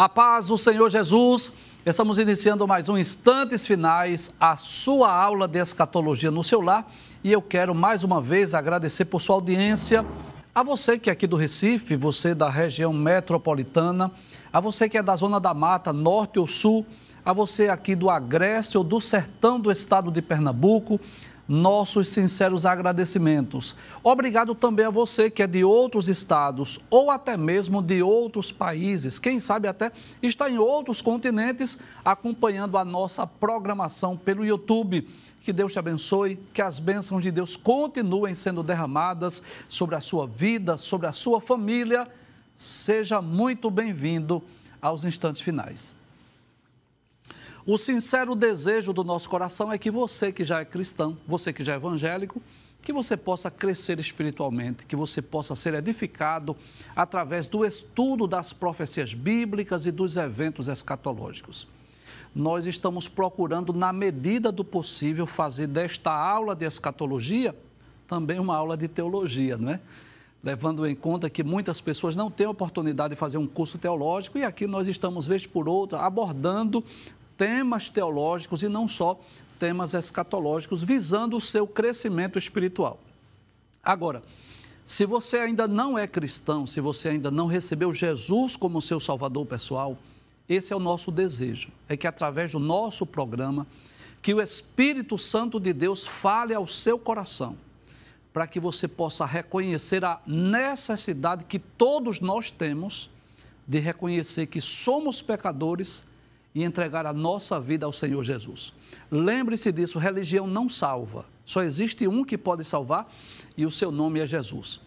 A paz do Senhor Jesus. Estamos iniciando mais um Instantes Finais, a sua aula de escatologia no seu lar. E eu quero mais uma vez agradecer por sua audiência. A você que é aqui do Recife, você da região metropolitana, a você que é da Zona da Mata, Norte ou Sul, a você aqui do Agreste ou do Sertão do Estado de Pernambuco, nossos sinceros agradecimentos. Obrigado também a você que é de outros estados ou até mesmo de outros países, quem sabe até está em outros continentes acompanhando a nossa programação pelo YouTube. Que Deus te abençoe, que as bênçãos de Deus continuem sendo derramadas sobre a sua vida, sobre a sua família. Seja muito bem-vindo aos instantes finais. O sincero desejo do nosso coração é que você que já é cristão, você que já é evangélico, que você possa crescer espiritualmente, que você possa ser edificado através do estudo das profecias bíblicas e dos eventos escatológicos. Nós estamos procurando, na medida do possível, fazer desta aula de escatologia também uma aula de teologia, não é? Levando em conta que muitas pessoas não têm oportunidade de fazer um curso teológico e aqui nós estamos, vez por outra, abordando temas teológicos e não só temas escatológicos, visando o seu crescimento espiritual. Agora, se você ainda não é cristão, se você ainda não recebeu Jesus como seu salvador pessoal, esse é o nosso desejo, é que através do nosso programa, que o Espírito Santo de Deus fale ao seu coração, para que você possa reconhecer a necessidade que todos nós temos de reconhecer que somos pecadores e entregar a nossa vida ao Senhor Jesus. Lembre-se disso: religião não salva. Só existe um que pode salvar e o seu nome é Jesus.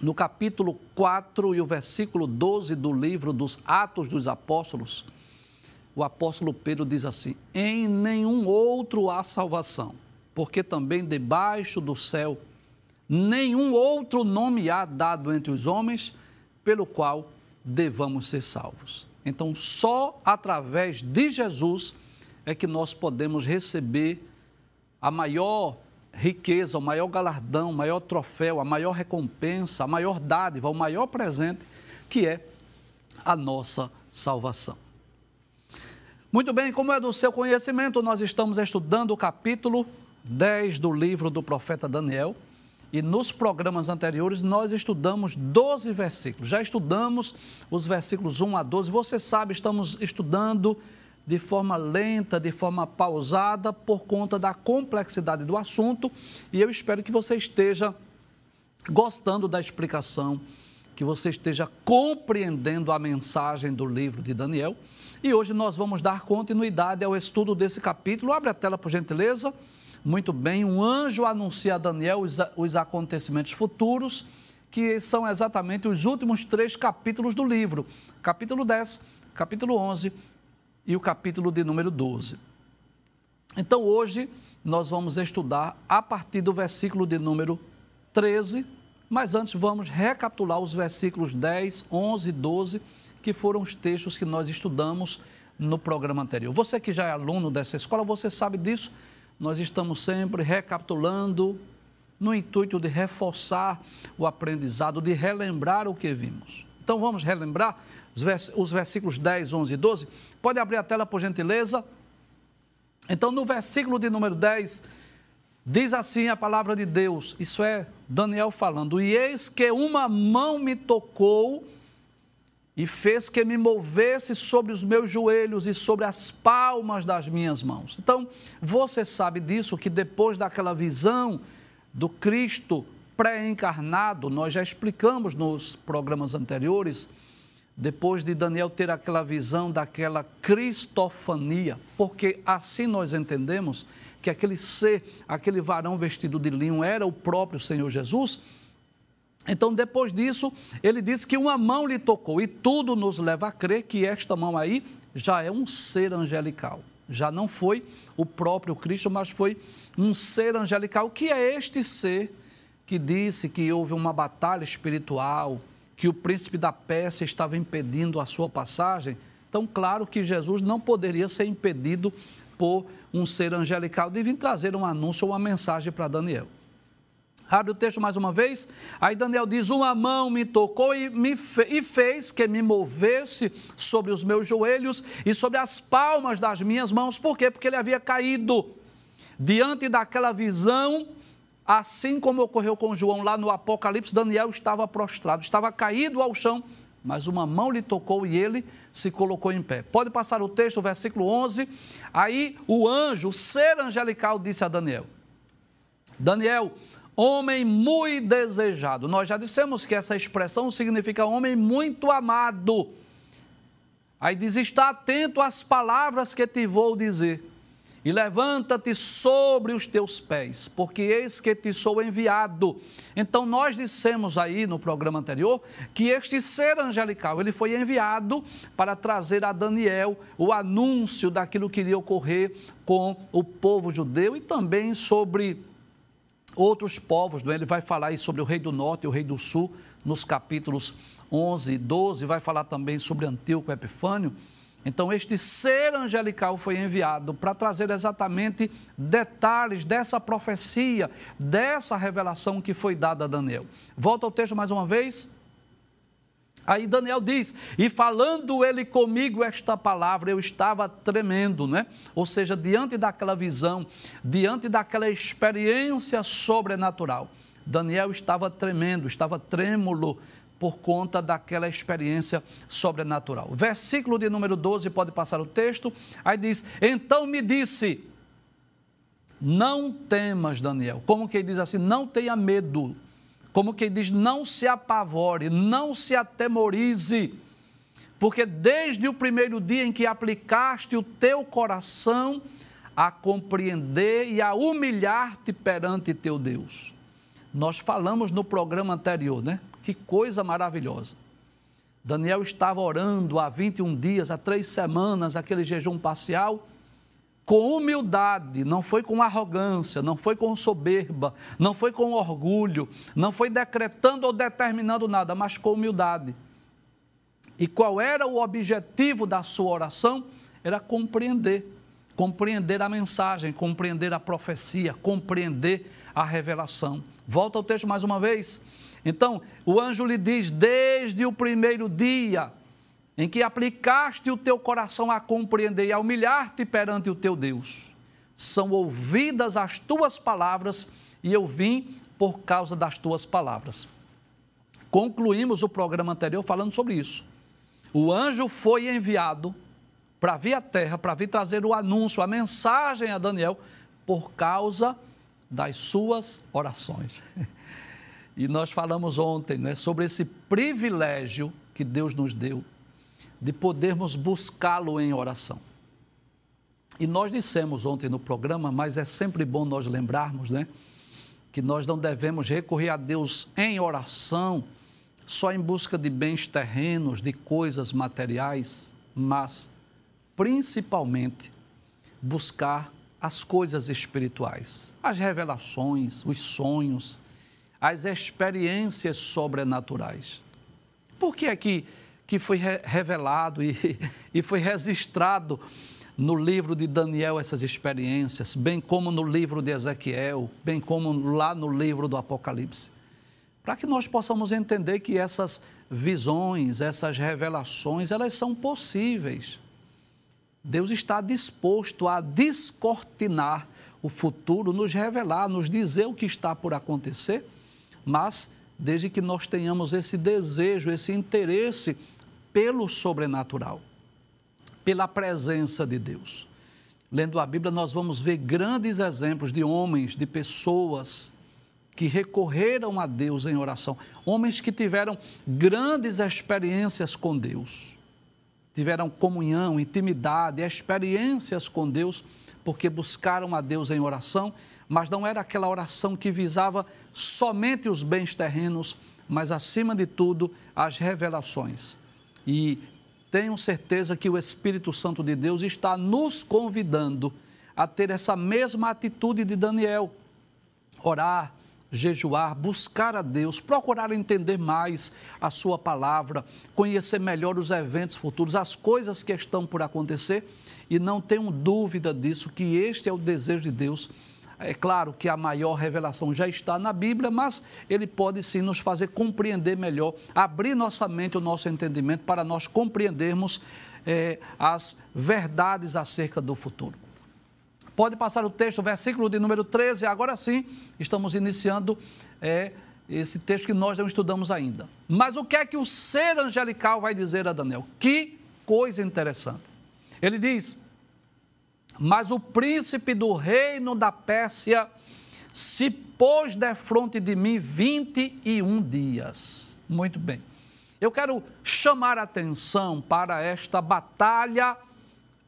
No capítulo 4 e o versículo 12 do livro dos Atos dos Apóstolos, o apóstolo Pedro diz assim: Em nenhum outro há salvação, porque também debaixo do céu nenhum outro nome há dado entre os homens pelo qual devamos ser salvos. Então, só através de Jesus é que nós podemos receber a maior riqueza, o maior galardão, o maior troféu, a maior recompensa, a maior dádiva, o maior presente, que é a nossa salvação. Muito bem, como é do seu conhecimento, nós estamos estudando o capítulo 10 do livro do profeta Daniel. E nos programas anteriores nós estudamos 12 versículos. Já estudamos os versículos 1 a 12. Você sabe, estamos estudando de forma lenta, de forma pausada, por conta da complexidade do assunto. E eu espero que você esteja gostando da explicação, que você esteja compreendendo a mensagem do livro de Daniel. E hoje nós vamos dar continuidade ao estudo desse capítulo. Abre a tela, por gentileza. Muito bem, um anjo anuncia a Daniel os, os acontecimentos futuros, que são exatamente os últimos três capítulos do livro: capítulo 10, capítulo 11 e o capítulo de número 12. Então, hoje, nós vamos estudar a partir do versículo de número 13, mas antes vamos recapitular os versículos 10, 11 e 12, que foram os textos que nós estudamos no programa anterior. Você que já é aluno dessa escola, você sabe disso nós estamos sempre recapitulando no intuito de reforçar o aprendizado, de relembrar o que vimos. Então vamos relembrar os versículos 10, 11 e 12. Pode abrir a tela, por gentileza. Então, no versículo de número 10, diz assim a palavra de Deus: Isso é Daniel falando. E eis que uma mão me tocou e fez que me movesse sobre os meus joelhos e sobre as palmas das minhas mãos. Então, você sabe disso, que depois daquela visão do Cristo pré-encarnado, nós já explicamos nos programas anteriores, depois de Daniel ter aquela visão daquela cristofania, porque assim nós entendemos que aquele ser, aquele varão vestido de linho era o próprio Senhor Jesus então, depois disso, ele diz que uma mão lhe tocou, e tudo nos leva a crer que esta mão aí já é um ser angelical. Já não foi o próprio Cristo, mas foi um ser angelical. O que é este ser que disse que houve uma batalha espiritual, que o príncipe da Pérsia estava impedindo a sua passagem? Então, claro que Jesus não poderia ser impedido por um ser angelical de vir trazer um anúncio ou uma mensagem para Daniel. Abre o texto mais uma vez. Aí Daniel diz: Uma mão me tocou e, me fe e fez que me movesse sobre os meus joelhos e sobre as palmas das minhas mãos. Por quê? Porque ele havia caído diante daquela visão. Assim como ocorreu com João lá no Apocalipse, Daniel estava prostrado, estava caído ao chão, mas uma mão lhe tocou e ele se colocou em pé. Pode passar o texto, versículo 11. Aí o anjo, o ser angelical, disse a Daniel: Daniel, homem muito desejado. Nós já dissemos que essa expressão significa homem muito amado. Aí diz: está atento às palavras que te vou dizer, e levanta-te sobre os teus pés, porque eis que te sou enviado. Então, nós dissemos aí no programa anterior que este ser angelical, ele foi enviado para trazer a Daniel o anúncio daquilo que iria ocorrer com o povo judeu e também sobre outros povos, é? ele vai falar sobre o rei do norte e o rei do sul, nos capítulos 11 e 12, vai falar também sobre Antíoco Epifânio. Então, este ser angelical foi enviado para trazer exatamente detalhes dessa profecia, dessa revelação que foi dada a Daniel. Volta ao texto mais uma vez. Aí Daniel diz: E falando ele comigo esta palavra, eu estava tremendo, né? Ou seja, diante daquela visão, diante daquela experiência sobrenatural, Daniel estava tremendo, estava trêmulo por conta daquela experiência sobrenatural. Versículo de número 12, pode passar o texto. Aí diz: Então me disse, não temas, Daniel. Como que ele diz assim? Não tenha medo como quem diz, não se apavore, não se atemorize, porque desde o primeiro dia em que aplicaste o teu coração a compreender e a humilhar-te perante teu Deus. Nós falamos no programa anterior, né? Que coisa maravilhosa. Daniel estava orando há 21 dias, há três semanas, aquele jejum parcial com humildade, não foi com arrogância, não foi com soberba, não foi com orgulho, não foi decretando ou determinando nada, mas com humildade. E qual era o objetivo da sua oração? Era compreender, compreender a mensagem, compreender a profecia, compreender a revelação. Volta ao texto mais uma vez. Então, o anjo lhe diz: desde o primeiro dia em que aplicaste o teu coração a compreender e a humilhar-te perante o teu Deus. São ouvidas as tuas palavras e eu vim por causa das tuas palavras. Concluímos o programa anterior falando sobre isso. O anjo foi enviado para vir à terra, para vir trazer o anúncio, a mensagem a Daniel, por causa das suas orações. E nós falamos ontem né, sobre esse privilégio que Deus nos deu de podermos buscá-lo em oração. E nós dissemos ontem no programa, mas é sempre bom nós lembrarmos, né? Que nós não devemos recorrer a Deus em oração só em busca de bens terrenos, de coisas materiais, mas principalmente buscar as coisas espirituais, as revelações, os sonhos, as experiências sobrenaturais. Por que é que que foi revelado e, e foi registrado no livro de Daniel essas experiências, bem como no livro de Ezequiel, bem como lá no livro do Apocalipse. Para que nós possamos entender que essas visões, essas revelações, elas são possíveis. Deus está disposto a descortinar o futuro, nos revelar, nos dizer o que está por acontecer, mas desde que nós tenhamos esse desejo, esse interesse pelo sobrenatural, pela presença de Deus. Lendo a Bíblia, nós vamos ver grandes exemplos de homens, de pessoas que recorreram a Deus em oração, homens que tiveram grandes experiências com Deus, tiveram comunhão, intimidade, experiências com Deus, porque buscaram a Deus em oração, mas não era aquela oração que visava somente os bens terrenos, mas acima de tudo as revelações e tenho certeza que o Espírito Santo de Deus está nos convidando a ter essa mesma atitude de Daniel. Orar, jejuar, buscar a Deus, procurar entender mais a Sua palavra, conhecer melhor os eventos futuros, as coisas que estão por acontecer, e não tenho dúvida disso, que este é o desejo de Deus, É claro que a maior revelação já está na Bíblia, mas ele pode sim nos fazer compreender melhor, abrir nossa mente, o nosso entendimento, para nós compreendermos é, as verdades acerca do futuro. Pode passar o texto, versículo de número 13. Agora sim, estamos iniciando é, esse texto que nós não estudamos ainda. Mas o que é que o ser angelical vai dizer a Daniel? Que coisa interessante. Ele diz: Mas o príncipe do reino da Pérsia se pôs defronte de mim 21 dias. Muito bem. Eu quero chamar a atenção para esta batalha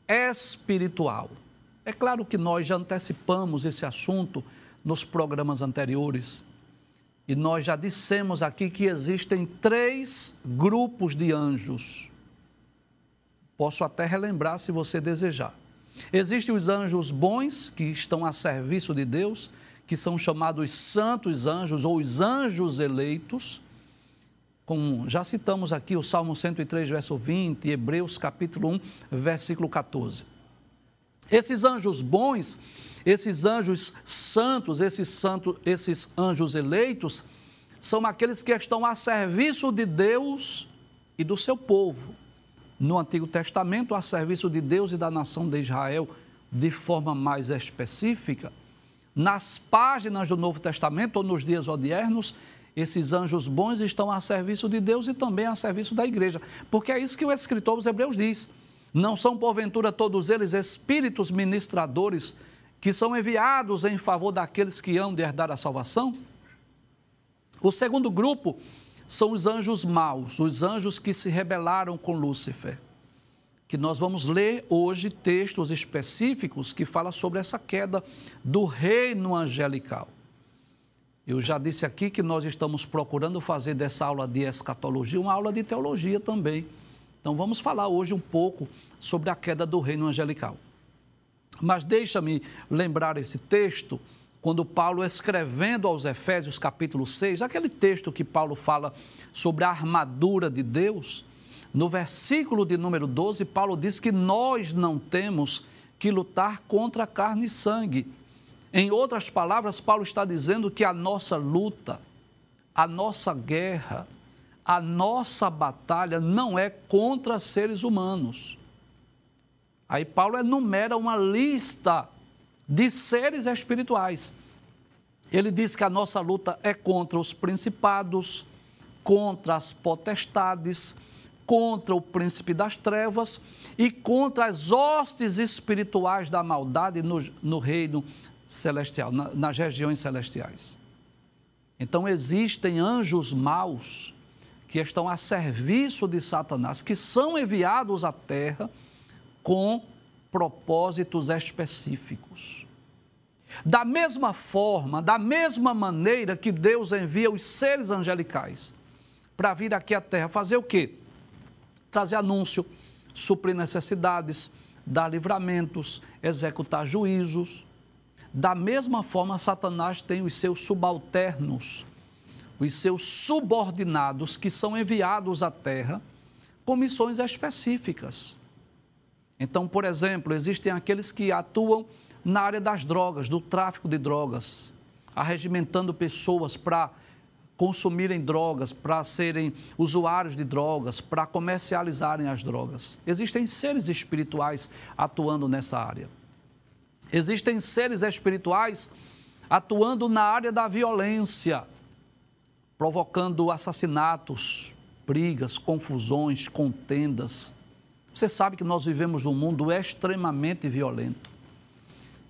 espiritual. É claro que nós já antecipamos esse assunto nos programas anteriores. E nós já dissemos aqui que existem três grupos de anjos. Posso até relembrar se você desejar. Existem os anjos bons, que estão a serviço de Deus, que são chamados santos anjos ou os anjos eleitos. Como já citamos aqui o Salmo 103, verso 20, Hebreus capítulo 1, versículo 14. Esses anjos bons, esses anjos santos, esses, santos, esses anjos eleitos, são aqueles que estão a serviço de Deus e do seu povo. No Antigo Testamento, a serviço de Deus e da nação de Israel, de forma mais específica. Nas páginas do Novo Testamento, ou nos dias odiernos, esses anjos bons estão a serviço de Deus e também a serviço da igreja. Porque é isso que o escritor dos Hebreus diz. Não são, porventura, todos eles espíritos ministradores que são enviados em favor daqueles que hão de herdar a salvação? O segundo grupo são os anjos maus, os anjos que se rebelaram com Lúcifer. Que nós vamos ler hoje textos específicos que falam sobre essa queda do reino angelical. Eu já disse aqui que nós estamos procurando fazer dessa aula de escatologia uma aula de teologia também. Então vamos falar hoje um pouco sobre a queda do reino angelical. Mas deixa-me lembrar esse texto, quando Paulo escrevendo aos Efésios capítulo 6, aquele texto que Paulo fala sobre a armadura de Deus, no versículo de número 12, Paulo diz que nós não temos que lutar contra carne e sangue. Em outras palavras, Paulo está dizendo que a nossa luta, a nossa guerra, a nossa batalha não é contra seres humanos. Aí Paulo enumera uma lista de seres espirituais. Ele diz que a nossa luta é contra os principados, contra as potestades, contra o príncipe das trevas e contra as hostes espirituais da maldade no, no reino celestial, na, nas regiões celestiais. Então existem anjos maus que estão a serviço de Satanás, que são enviados à terra com propósitos específicos. Da mesma forma, da mesma maneira que Deus envia os seres angelicais para vir aqui à terra fazer o quê? Trazer anúncio, suprir necessidades, dar livramentos, executar juízos. Da mesma forma, Satanás tem os seus subalternos, os seus subordinados que são enviados à terra com missões específicas. Então, por exemplo, existem aqueles que atuam na área das drogas, do tráfico de drogas, arregimentando pessoas para consumirem drogas, para serem usuários de drogas, para comercializarem as drogas. Existem seres espirituais atuando nessa área. Existem seres espirituais atuando na área da violência, provocando assassinatos, brigas, confusões, contendas. Você sabe que nós vivemos num mundo extremamente violento.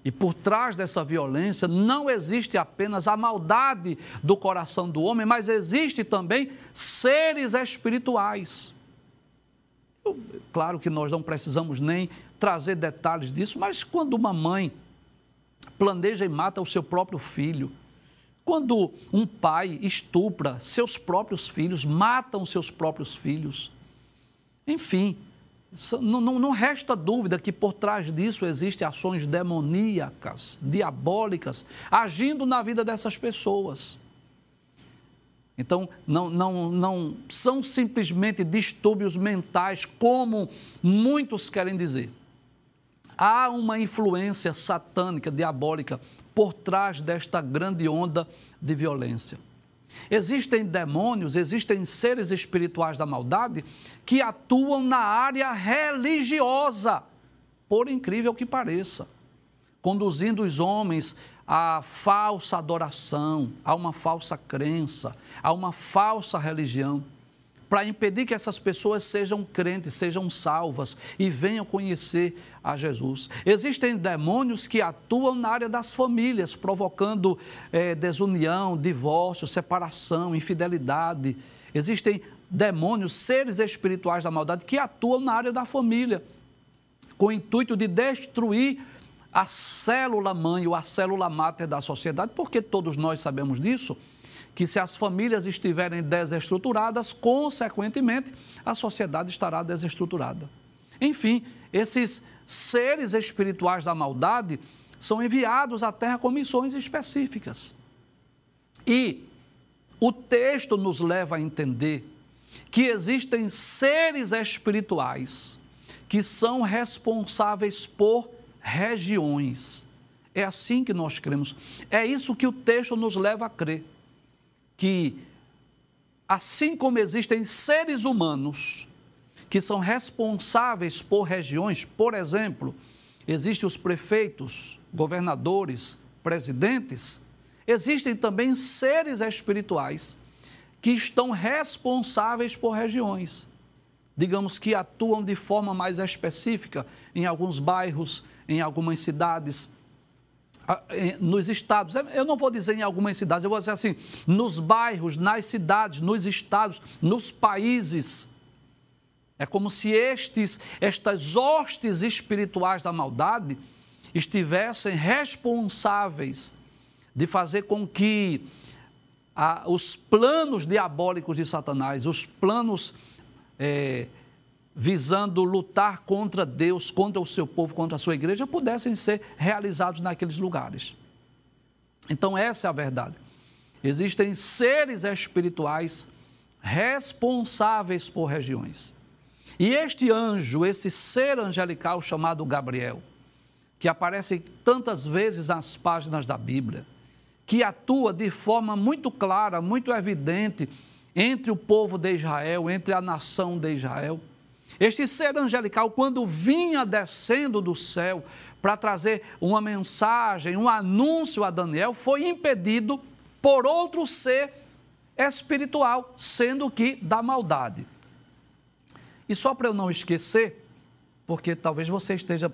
E por trás dessa violência não existe apenas a maldade do coração do homem, mas existe também seres espirituais. Eu, claro que nós não precisamos nem trazer detalhes disso, mas quando uma mãe planeja e mata o seu próprio filho, quando um pai estupra seus próprios filhos, matam seus próprios filhos. Enfim, não, não, não, resta dúvida que por trás disso existem ações demoníacas, diabólicas, agindo na vida dessas pessoas. Então, não, não, não são simplesmente distúrbios mentais, como muitos querem dizer. Há uma influência satânica, diabólica por trás desta grande onda de violência. Existem demônios, existem seres espirituais da maldade que atuam na área religiosa, por incrível que pareça, conduzindo os homens à falsa adoração, a uma falsa crença, a uma falsa religião para impedir que essas pessoas sejam crentes, sejam salvas e venham conhecer a Jesus. Existem demônios que atuam na área das famílias, provocando é, desunião, divórcio, separação, infidelidade. Existem demônios, seres espirituais da maldade, que atuam na área da família, com o intuito de destruir a célula mãe ou a célula máter da sociedade, porque todos nós sabemos disso que se as famílias estiverem desestruturadas, consequentemente, a sociedade estará desestruturada. Enfim, esses seres espirituais da maldade são enviados à Terra com missões específicas. E o texto nos leva a entender que existem seres espirituais que são responsáveis por regiões. É assim que nós cremos. É isso que o texto nos leva a crer que, assim como existem seres humanos que são responsáveis por regiões, por exemplo, existem os prefeitos, governadores, presidentes, existem também seres espirituais que estão responsáveis por regiões. Digamos que atuam de forma mais específica em alguns bairros, em algumas cidades, nos estados, eu não vou dizer em algumas cidades, eu vou dizer assim, nos bairros, nas cidades, nos estados, nos países. É como se estes, estas hostes espirituais da maldade estivessem responsáveis de fazer com que os planos diabólicos de Satanás, os planos é, visando lutar contra Deus, contra o seu povo, contra a sua igreja, pudessem ser realizados naqueles lugares. Então, essa é a verdade. Existem seres espirituais responsáveis por regiões. E este anjo, esse ser angelical chamado Gabriel, que aparece tantas vezes nas páginas da Bíblia, que atua de forma muito clara, muito evidente entre o povo de Israel, entre a nação de Israel, este ser angelical, quando vinha descendo do céu para trazer uma mensagem, um anúncio a Daniel, foi impedido por outro ser espiritual, sendo que da maldade. E só para eu não esquecer, porque talvez você esteja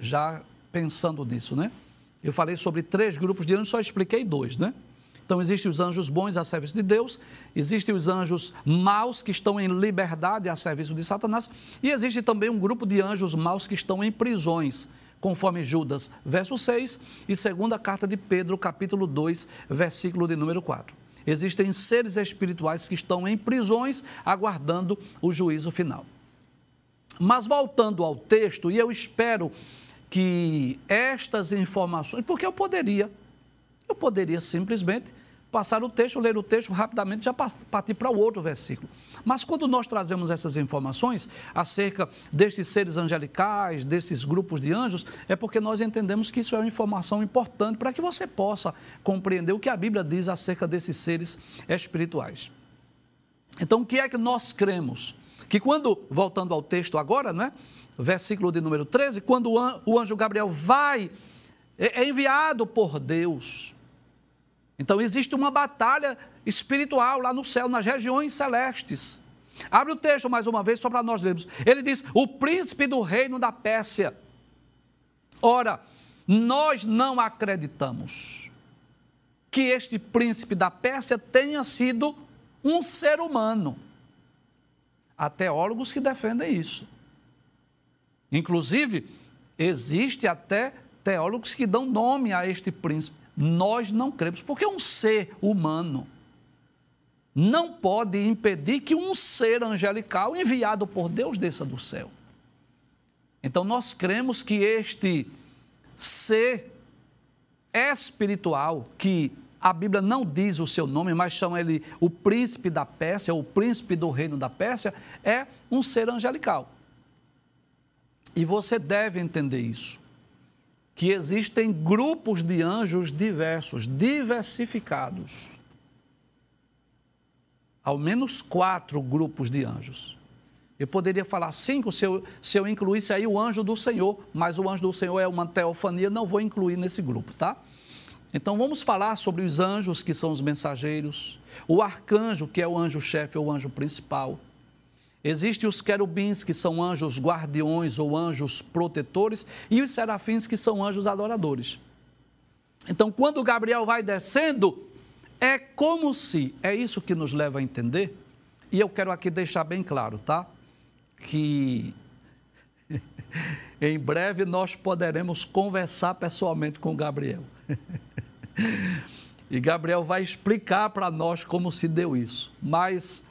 já pensando nisso, né? Eu falei sobre três grupos de anjos, só expliquei dois, né? Então, existem os anjos bons a serviço de Deus, existem os anjos maus que estão em liberdade a serviço de Satanás, e existe também um grupo de anjos maus que estão em prisões, conforme Judas, verso 6, e segunda carta de Pedro, capítulo 2, versículo de número 4. Existem seres espirituais que estão em prisões, aguardando o juízo final. Mas voltando ao texto, e eu espero que estas informações, porque eu poderia eu poderia simplesmente passar o texto, ler o texto rapidamente já partir para o outro versículo. Mas quando nós trazemos essas informações acerca destes seres angelicais, desses grupos de anjos, é porque nós entendemos que isso é uma informação importante para que você possa compreender o que a Bíblia diz acerca desses seres espirituais. Então, o que é que nós cremos? Que quando, voltando ao texto agora, né? Versículo de número 13, quando o anjo Gabriel vai, é, é enviado por Deus então existe uma batalha espiritual lá no céu, nas regiões celestes. Abre o texto mais uma vez só para nós lermos. Ele diz: O príncipe do reino da Pérsia. Ora, nós não acreditamos que este príncipe da Pérsia tenha sido um ser humano. Há teólogos que defendem isso. Inclusive, existe até teólogos que dão nome a este príncipe. Nós não cremos, porque um ser humano não pode impedir que um ser angelical enviado por Deus desça do céu. Então nós cremos que este ser espiritual, que a Bíblia não diz o seu nome, mas chama ele o príncipe da Pérsia, o príncipe do reino da Pérsia, é um ser angelical. E você deve entender isso. Que existem grupos de anjos diversos, diversificados. Ao menos quatro grupos de anjos. Eu poderia falar cinco se eu, se eu incluísse aí o anjo do Senhor, mas o anjo do Senhor é uma teofania, não vou incluir nesse grupo, tá? Então vamos falar sobre os anjos, que são os mensageiros, o arcanjo, que é o anjo-chefe ou o anjo principal. Existem os querubins, que são anjos guardiões ou anjos protetores, e os serafins, que são anjos adoradores. Então, quando Gabriel vai descendo, é como se, é isso que nos leva a entender, e eu quero aqui deixar bem claro, tá? Que em breve nós poderemos conversar pessoalmente com Gabriel. E Gabriel vai explicar para nós como se deu isso. Mas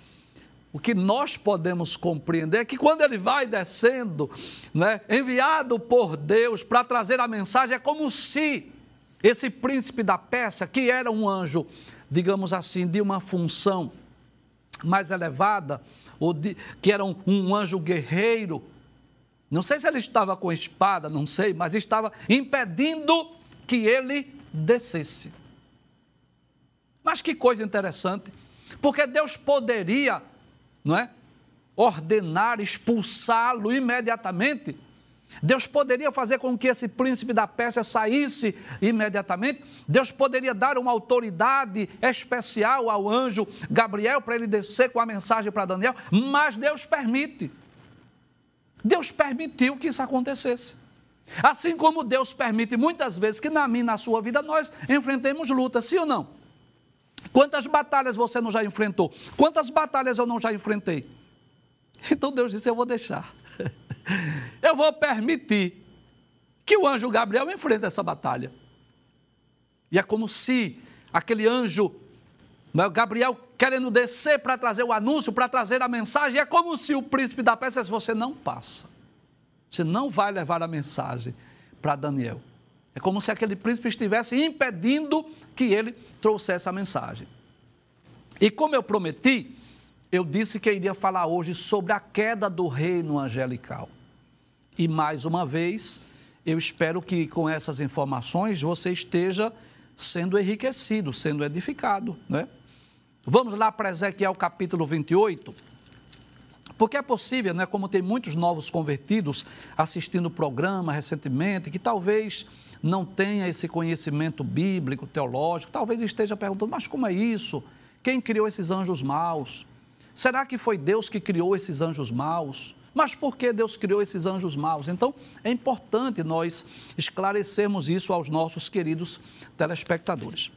o que nós podemos compreender é que quando ele vai descendo, né, enviado por Deus para trazer a mensagem, é como se esse príncipe da Pérsia, que era um anjo, digamos assim, de uma função mais elevada, ou de, que era um, um anjo guerreiro, não sei se ele estava com espada, não sei, mas estava impedindo que ele descesse. Mas que coisa interessante, porque Deus poderia, não é? Ordenar, expulsá-lo imediatamente. Deus poderia fazer com que esse príncipe da Pérsia saísse imediatamente. Deus poderia dar uma autoridade especial ao anjo Gabriel para ele descer com a mensagem para Daniel, mas Deus permite. Deus permitiu que isso acontecesse. Assim como Deus permite muitas vezes que na minha na sua vida nós enfrentemos lutas, sim ou não? Quantas batalhas você não já enfrentou? Quantas batalhas eu não já enfrentei? Então Deus disse: Eu vou deixar. Eu vou permitir que o anjo Gabriel enfrente essa batalha. E é como se aquele anjo, né, Gabriel, querendo descer para trazer o anúncio, para trazer a mensagem, é como se o príncipe da peça disse: Você não passa. Você não vai levar a mensagem para Daniel. É como se aquele príncipe estivesse impedindo que ele trouxesse a mensagem. E como eu prometi, eu disse que iria falar hoje sobre a queda do reino angelical. E mais uma vez, eu espero que com essas informações você esteja sendo enriquecido, sendo edificado, né? Vamos lá para Ezequiel capítulo 28. Porque é possível, né, como tem muitos novos convertidos assistindo o programa recentemente, que talvez não tenha esse conhecimento bíblico, teológico, talvez esteja perguntando, mas como é isso? Quem criou esses anjos maus? Será que foi Deus que criou esses anjos maus? Mas por que Deus criou esses anjos maus? Então, é importante nós esclarecermos isso aos nossos queridos telespectadores.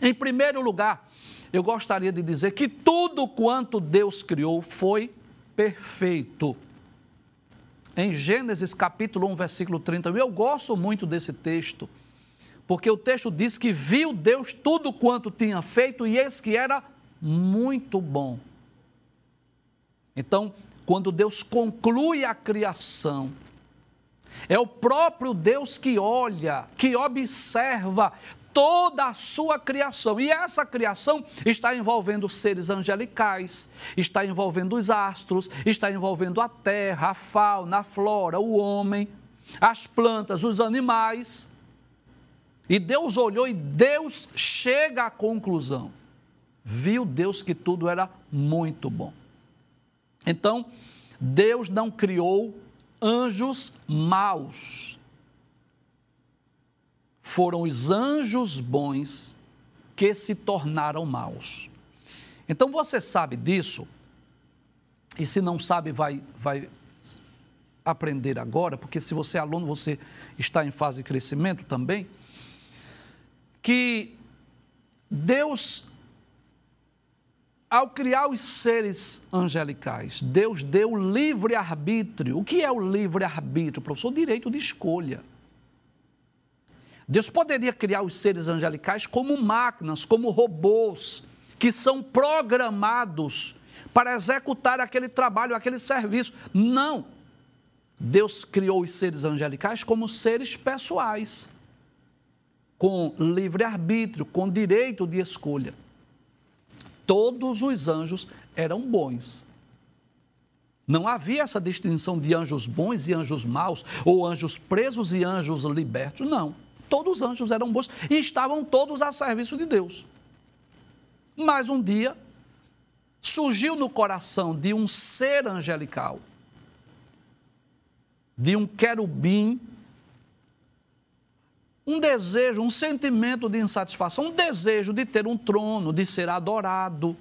Em primeiro lugar, eu gostaria de dizer que tudo quanto Deus criou foi perfeito. Em Gênesis capítulo 1, versículo 30, eu gosto muito desse texto, porque o texto diz que viu Deus tudo quanto tinha feito e eis que era muito bom. Então, quando Deus conclui a criação, é o próprio Deus que olha, que observa toda a sua criação. E essa criação está envolvendo seres angelicais, está envolvendo os astros, está envolvendo a terra, a fauna, a flora, o homem, as plantas, os animais. E Deus olhou e Deus chega à conclusão. Viu Deus que tudo era muito bom. Então, Deus não criou anjos maus foram os anjos bons que se tornaram maus. Então você sabe disso, e se não sabe, vai, vai aprender agora, porque se você é aluno, você está em fase de crescimento também, que Deus, ao criar os seres angelicais, Deus deu livre-arbítrio. O que é o livre-arbítrio, professor? O direito de escolha. Deus poderia criar os seres angelicais como máquinas, como robôs, que são programados para executar aquele trabalho, aquele serviço. Não. Deus criou os seres angelicais como seres pessoais, com livre-arbítrio, com direito de escolha. Todos os anjos eram bons. Não havia essa distinção de anjos bons e anjos maus, ou anjos presos e anjos libertos. Não. Todos os anjos eram bons e estavam todos a serviço de Deus. Mas um dia surgiu no coração de um ser angelical, de um querubim, um desejo, um sentimento de insatisfação, um desejo de ter um trono, de ser adorado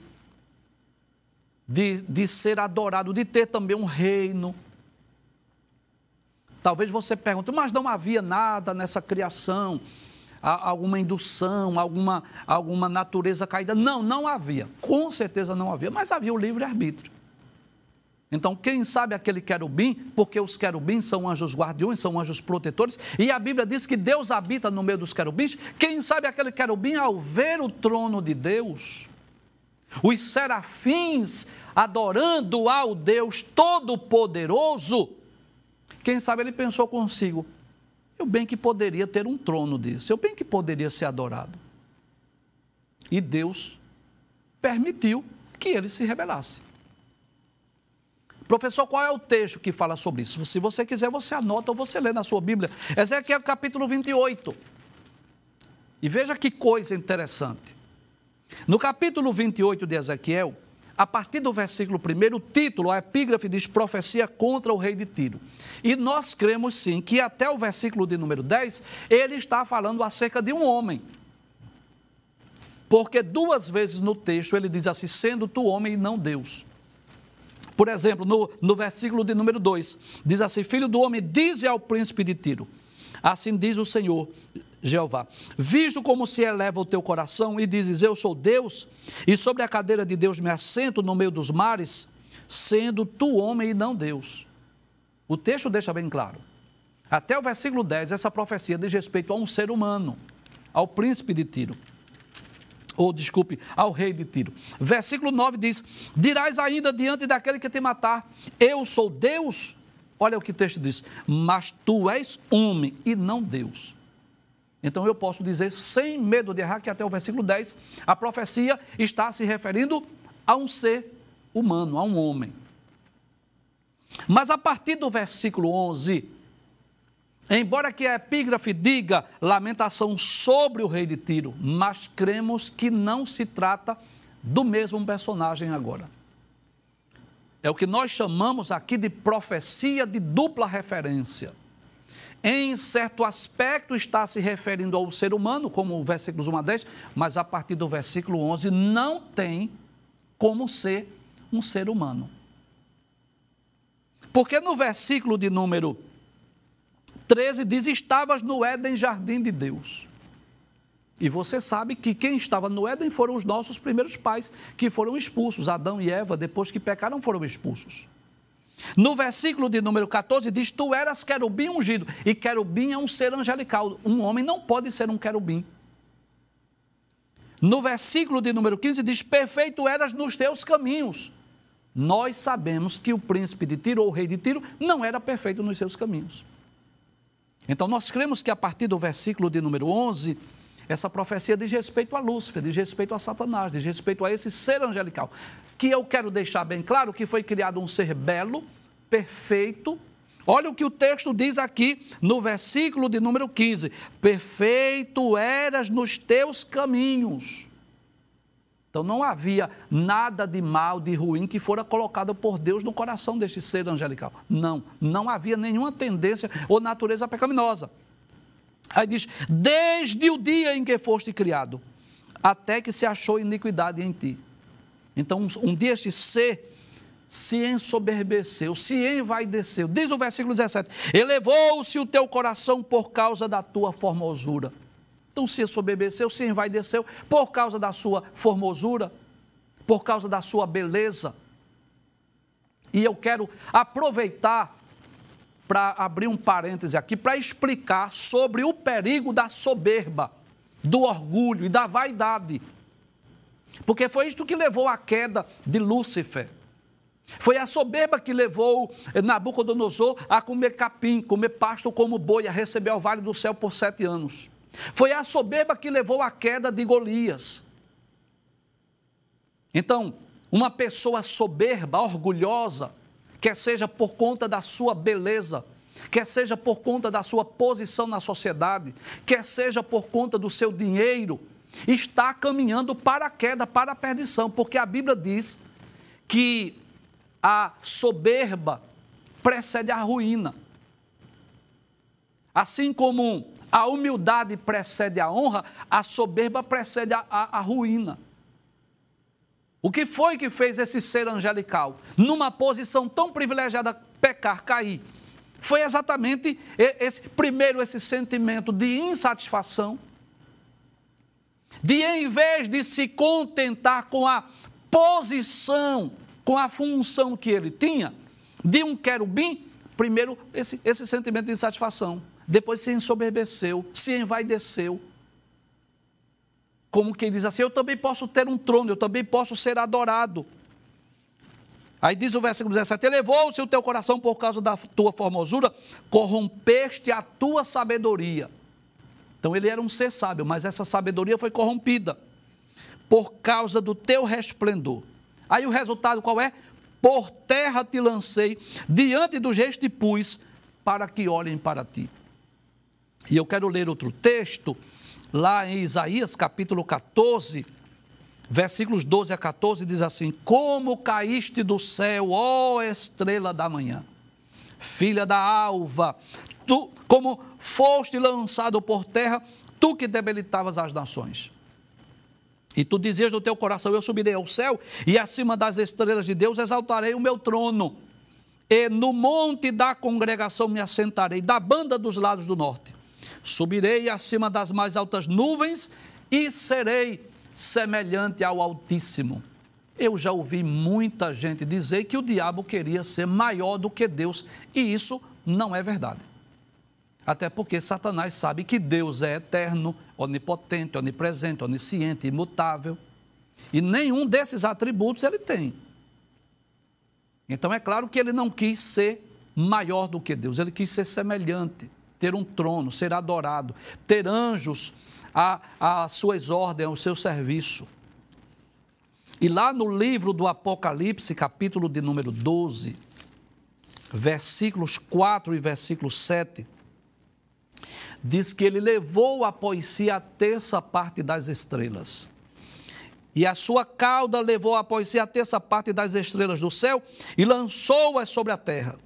de, de ser adorado, de ter também um reino. Talvez você pergunte, mas não havia nada nessa criação, alguma indução, alguma, alguma natureza caída? Não, não havia. Com certeza não havia, mas havia o livre-arbítrio. Então, quem sabe aquele querubim, porque os querubins são anjos guardiões, são anjos protetores, e a Bíblia diz que Deus habita no meio dos querubins. Quem sabe aquele querubim, ao ver o trono de Deus, os serafins adorando ao Deus Todo-Poderoso, quem sabe ele pensou consigo: eu bem que poderia ter um trono desse, eu bem que poderia ser adorado. E Deus permitiu que ele se rebelasse. Professor, qual é o texto que fala sobre isso? Se você quiser, você anota ou você lê na sua Bíblia. Ezequiel capítulo 28. E veja que coisa interessante. No capítulo 28 de Ezequiel, a partir do versículo 1, o título, a epígrafe diz profecia contra o rei de Tiro. E nós cremos sim que até o versículo de número 10, ele está falando acerca de um homem. Porque duas vezes no texto ele diz assim: sendo tu homem e não Deus. Por exemplo, no, no versículo de número 2, diz assim: Filho do homem, dize ao príncipe de Tiro: Assim diz o Senhor Jeová: Visto como se eleva o teu coração e dizes, Eu sou Deus, e sobre a cadeira de Deus me assento no meio dos mares, sendo tu homem e não Deus. O texto deixa bem claro. Até o versículo 10, essa profecia diz respeito a um ser humano, ao príncipe de Tiro. Ou, desculpe, ao rei de Tiro. Versículo 9 diz: Dirás ainda diante daquele que te matar, Eu sou Deus. Olha o que o texto diz: Mas tu és homem e não Deus. Então eu posso dizer, sem medo de errar, que até o versículo 10, a profecia está se referindo a um ser humano, a um homem. Mas a partir do versículo 11, embora que a epígrafe diga lamentação sobre o rei de Tiro, mas cremos que não se trata do mesmo personagem agora. É o que nós chamamos aqui de profecia de dupla referência em certo aspecto está se referindo ao ser humano, como o versículos 1 a 10, mas a partir do versículo 11 não tem como ser um ser humano. Porque no versículo de número 13 diz: Estavas no Éden, jardim de Deus. E você sabe que quem estava no Éden foram os nossos primeiros pais, que foram expulsos. Adão e Eva, depois que pecaram, foram expulsos. No versículo de número 14 diz: Tu eras querubim ungido. E querubim é um ser angelical. Um homem não pode ser um querubim. No versículo de número 15 diz: Perfeito eras nos teus caminhos. Nós sabemos que o príncipe de Tiro, ou o rei de Tiro, não era perfeito nos seus caminhos. Então nós cremos que a partir do versículo de número 11, essa profecia diz respeito a Lúcifer, diz respeito a Satanás, diz respeito a esse ser angelical que eu quero deixar bem claro que foi criado um ser belo, perfeito. Olha o que o texto diz aqui no versículo de número 15: Perfeito eras nos teus caminhos. Então não havia nada de mal, de ruim que fora colocado por Deus no coração deste ser angelical. Não, não havia nenhuma tendência ou natureza pecaminosa. Aí diz: desde o dia em que foste criado, até que se achou iniquidade em ti. Então, um dia este ser se ensoberbeceu, se envaideceu. Diz o versículo 17: Elevou-se o teu coração por causa da tua formosura. Então, se ensoberbeceu, se envaideceu por causa da sua formosura, por causa da sua beleza. E eu quero aproveitar para abrir um parêntese aqui para explicar sobre o perigo da soberba, do orgulho e da vaidade. Porque foi isto que levou à queda de Lúcifer. Foi a soberba que levou Nabucodonosor a comer capim, comer pasto como boi, a receber o vale do céu por sete anos. Foi a soberba que levou à queda de Golias. Então, uma pessoa soberba, orgulhosa, quer seja por conta da sua beleza, quer seja por conta da sua posição na sociedade, quer seja por conta do seu dinheiro, está caminhando para a queda, para a perdição, porque a Bíblia diz que a soberba precede a ruína. Assim como a humildade precede a honra, a soberba precede a, a, a ruína. O que foi que fez esse ser angelical, numa posição tão privilegiada, pecar, cair? Foi exatamente esse primeiro esse sentimento de insatisfação, de em vez de se contentar com a posição, com a função que ele tinha, de um querubim, primeiro esse, esse sentimento de insatisfação, depois se ensoberbeceu, se envaideceu como quem diz assim: Eu também posso ter um trono, eu também posso ser adorado. Aí diz o versículo 17: Elevou-se o teu coração por causa da tua formosura, corrompeste a tua sabedoria. Então ele era um ser sábio, mas essa sabedoria foi corrompida por causa do teu resplendor. Aí o resultado qual é? Por terra te lancei, diante dos reis te pus, para que olhem para ti. E eu quero ler outro texto lá em Isaías capítulo 14, versículos 12 a 14, diz assim: Como caíste do céu, ó estrela da manhã, filha da alva, tu, como foste lançado por terra, tu que debilitavas as nações. E tu dizias no teu coração: Eu subirei ao céu, e acima das estrelas de Deus exaltarei o meu trono. E no monte da congregação me assentarei, da banda dos lados do norte. Subirei acima das mais altas nuvens e serei semelhante ao Altíssimo. Eu já ouvi muita gente dizer que o diabo queria ser maior do que Deus, e isso não é verdade. Até porque Satanás sabe que Deus é eterno, onipotente, onipresente, onisciente, imutável. E nenhum desses atributos ele tem. Então é claro que ele não quis ser maior do que Deus, ele quis ser semelhante ter um trono, ser adorado, ter anjos às suas ordens, ao seu serviço. E lá no livro do Apocalipse, capítulo de número 12, versículos 4 e versículo 7, diz que ele levou após si a terça parte das estrelas. E a sua cauda levou após si a terça parte das estrelas do céu e lançou-as sobre a terra.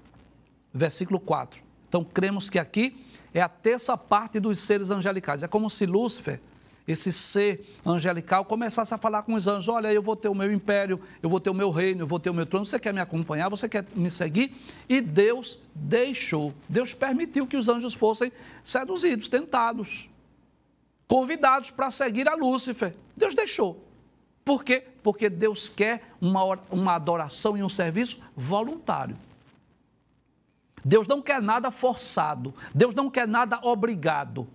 Versículo 4. Então, cremos que aqui é a terça parte dos seres angelicais. É como se Lúcifer, esse ser angelical, começasse a falar com os anjos: Olha, eu vou ter o meu império, eu vou ter o meu reino, eu vou ter o meu trono. Você quer me acompanhar? Você quer me seguir? E Deus deixou, Deus permitiu que os anjos fossem seduzidos, tentados, convidados para seguir a Lúcifer. Deus deixou. Por quê? Porque Deus quer uma, uma adoração e um serviço voluntário. Deus não quer nada forçado, Deus não quer nada obrigado.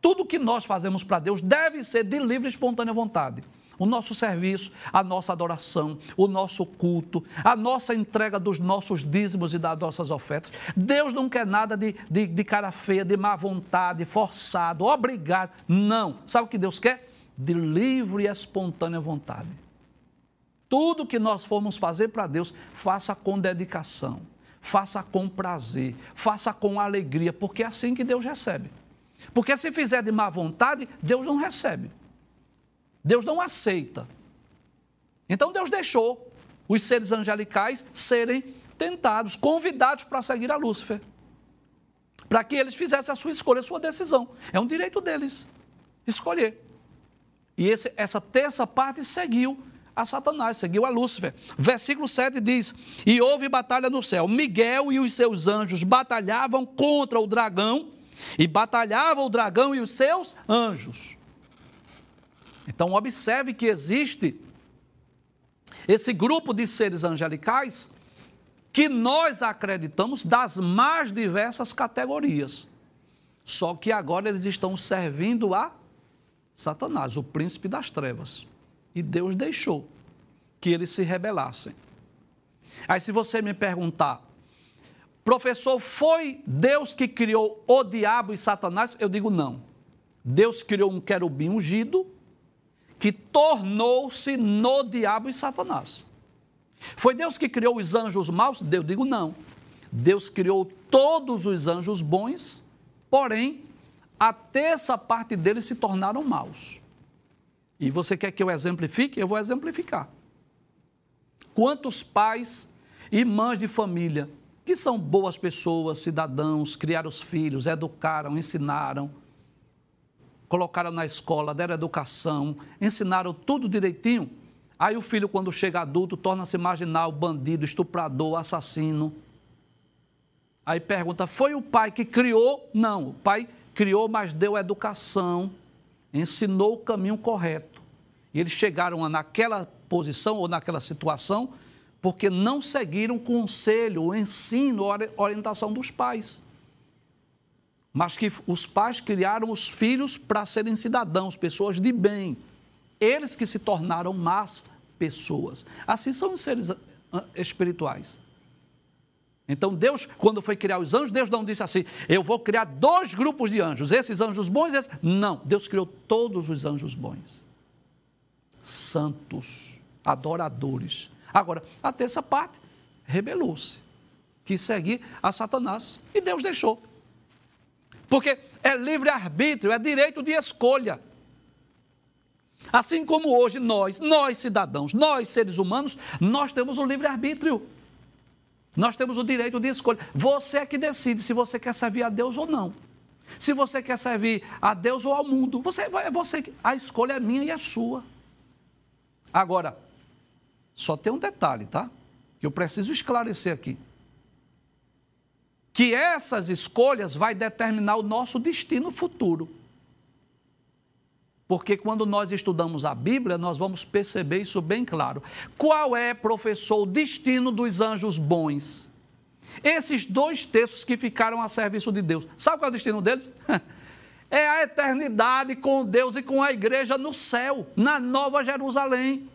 Tudo que nós fazemos para Deus deve ser de livre e espontânea vontade. O nosso serviço, a nossa adoração, o nosso culto, a nossa entrega dos nossos dízimos e das nossas ofertas. Deus não quer nada de, de, de cara feia, de má vontade, forçado, obrigado. Não. Sabe o que Deus quer? De livre e espontânea vontade. Tudo que nós formos fazer para Deus, faça com dedicação faça com prazer, faça com alegria, porque é assim que Deus recebe. Porque se fizer de má vontade, Deus não recebe. Deus não aceita. Então Deus deixou os seres angelicais serem tentados, convidados para seguir a Lúcifer. Para que eles fizessem a sua escolha, a sua decisão. É um direito deles escolher. E esse, essa terça parte seguiu a Satanás, seguiu a Lúcifer. Versículo 7 diz: E houve batalha no céu. Miguel e os seus anjos batalhavam contra o dragão, e batalhava o dragão e os seus anjos. Então, observe que existe esse grupo de seres angelicais que nós acreditamos das mais diversas categorias. Só que agora eles estão servindo a Satanás, o príncipe das trevas. E Deus deixou que eles se rebelassem. Aí, se você me perguntar, professor, foi Deus que criou o diabo e Satanás? Eu digo não. Deus criou um querubim ungido que tornou-se no diabo e Satanás. Foi Deus que criou os anjos maus? Eu digo não. Deus criou todos os anjos bons, porém, a terça parte deles se tornaram maus. E você quer que eu exemplifique? Eu vou exemplificar. Quantos pais e mães de família que são boas pessoas, cidadãos, criaram os filhos, educaram, ensinaram, colocaram na escola, deram educação, ensinaram tudo direitinho. Aí o filho, quando chega adulto, torna-se marginal, bandido, estuprador, assassino. Aí pergunta: foi o pai que criou? Não, o pai criou, mas deu educação, ensinou o caminho correto. E eles chegaram naquela posição ou naquela situação porque não seguiram o conselho, o ensino, a orientação dos pais. Mas que os pais criaram os filhos para serem cidadãos, pessoas de bem. Eles que se tornaram más pessoas. Assim são os seres ah, espirituais. Então, Deus, quando foi criar os anjos, Deus não disse assim: eu vou criar dois grupos de anjos, esses anjos bons e esses. Não, Deus criou todos os anjos bons, santos, adoradores Agora, a terça parte rebelou-se, quis seguir a Satanás e Deus deixou. Porque é livre-arbítrio, é direito de escolha. Assim como hoje nós, nós cidadãos, nós seres humanos, nós temos o livre-arbítrio. Nós temos o direito de escolha. Você é que decide se você quer servir a Deus ou não. Se você quer servir a Deus ou ao mundo. Você, é você, a escolha é minha e é sua. Agora, só tem um detalhe, tá? Que eu preciso esclarecer aqui. Que essas escolhas vai determinar o nosso destino futuro. Porque quando nós estudamos a Bíblia, nós vamos perceber isso bem claro. Qual é, professor, o destino dos anjos bons? Esses dois textos que ficaram a serviço de Deus. Sabe qual é o destino deles? É a eternidade com Deus e com a igreja no céu, na Nova Jerusalém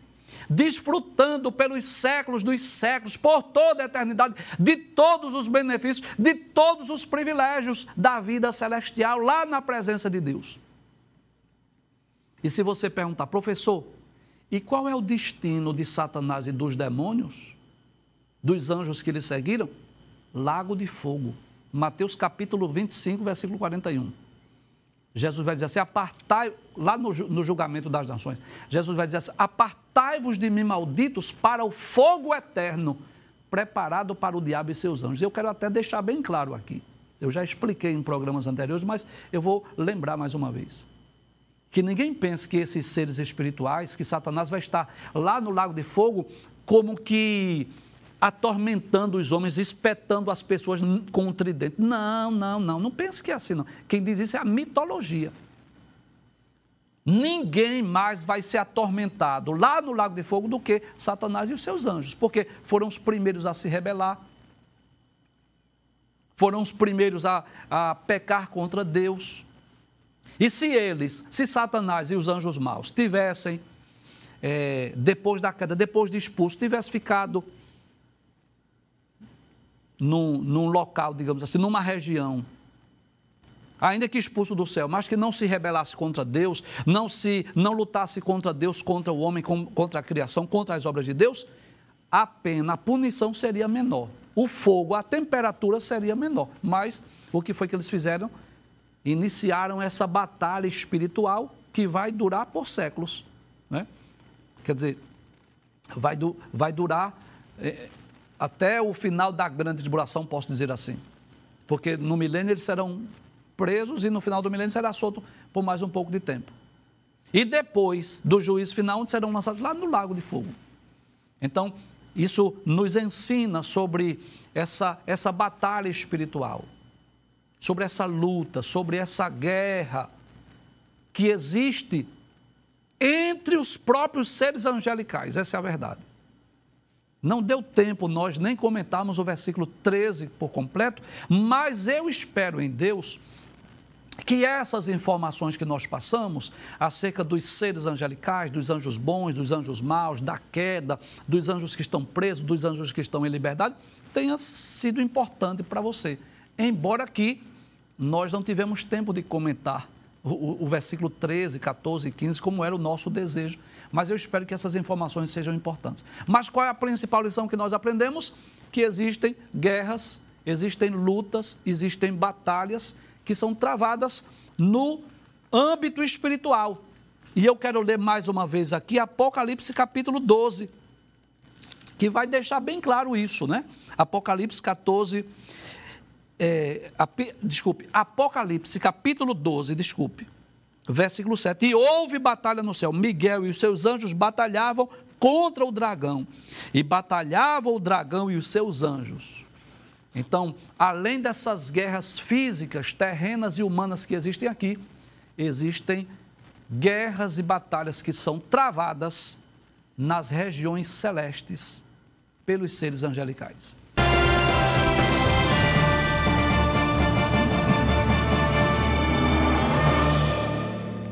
desfrutando pelos séculos dos séculos, por toda a eternidade, de todos os benefícios, de todos os privilégios da vida celestial, lá na presença de Deus. E se você perguntar, professor, e qual é o destino de Satanás e dos demônios, dos anjos que lhe seguiram? Lago de fogo. Mateus capítulo 25, versículo 41. Jesus vai dizer assim: apartai, lá no, no julgamento das nações, Jesus vai dizer assim: apartai-vos de mim, malditos, para o fogo eterno, preparado para o diabo e seus anjos. Eu quero até deixar bem claro aqui. Eu já expliquei em programas anteriores, mas eu vou lembrar mais uma vez. Que ninguém pense que esses seres espirituais, que Satanás vai estar lá no lago de fogo, como que atormentando os homens, espetando as pessoas com um tridente. Não, não, não, não pense que é assim, não. Quem diz isso é a mitologia. Ninguém mais vai ser atormentado lá no Lago de Fogo do que Satanás e os seus anjos, porque foram os primeiros a se rebelar, foram os primeiros a, a pecar contra Deus. E se eles, se Satanás e os anjos maus tivessem, é, depois da queda, depois de expulso, tivessem ficado num, num local, digamos assim, numa região, ainda que expulso do céu, mas que não se rebelasse contra Deus, não se não lutasse contra Deus, contra o homem, contra a criação, contra as obras de Deus, a pena, a punição seria menor. O fogo, a temperatura seria menor. Mas o que foi que eles fizeram? Iniciaram essa batalha espiritual que vai durar por séculos. Né? Quer dizer, vai, du vai durar. É, até o final da grande tribulação, posso dizer assim. Porque no milênio eles serão presos e no final do milênio será solto por mais um pouco de tempo. E depois do juízo final, onde serão lançados lá no lago de fogo. Então, isso nos ensina sobre essa, essa batalha espiritual, sobre essa luta, sobre essa guerra que existe entre os próprios seres angelicais. Essa é a verdade. Não deu tempo nós nem comentarmos o versículo 13 por completo, mas eu espero em Deus que essas informações que nós passamos acerca dos seres angelicais, dos anjos bons, dos anjos maus, da queda, dos anjos que estão presos, dos anjos que estão em liberdade, tenha sido importante para você. Embora aqui nós não tivemos tempo de comentar o, o, versículo 13, 14 e 15, como era o nosso desejo, mas eu espero que essas informações sejam importantes. Mas qual é a principal lição que nós aprendemos? Que existem guerras, existem lutas, existem batalhas que são travadas no âmbito espiritual. E eu quero ler mais uma vez aqui Apocalipse capítulo 12, que vai deixar bem claro isso, né? Apocalipse 14, é, ap, desculpe, Apocalipse capítulo 12, desculpe, versículo 7. E houve batalha no céu. Miguel e os seus anjos batalhavam contra o dragão. E batalhava o dragão e os seus anjos. Então, além dessas guerras físicas, terrenas e humanas que existem aqui, existem guerras e batalhas que são travadas nas regiões celestes pelos seres angelicais.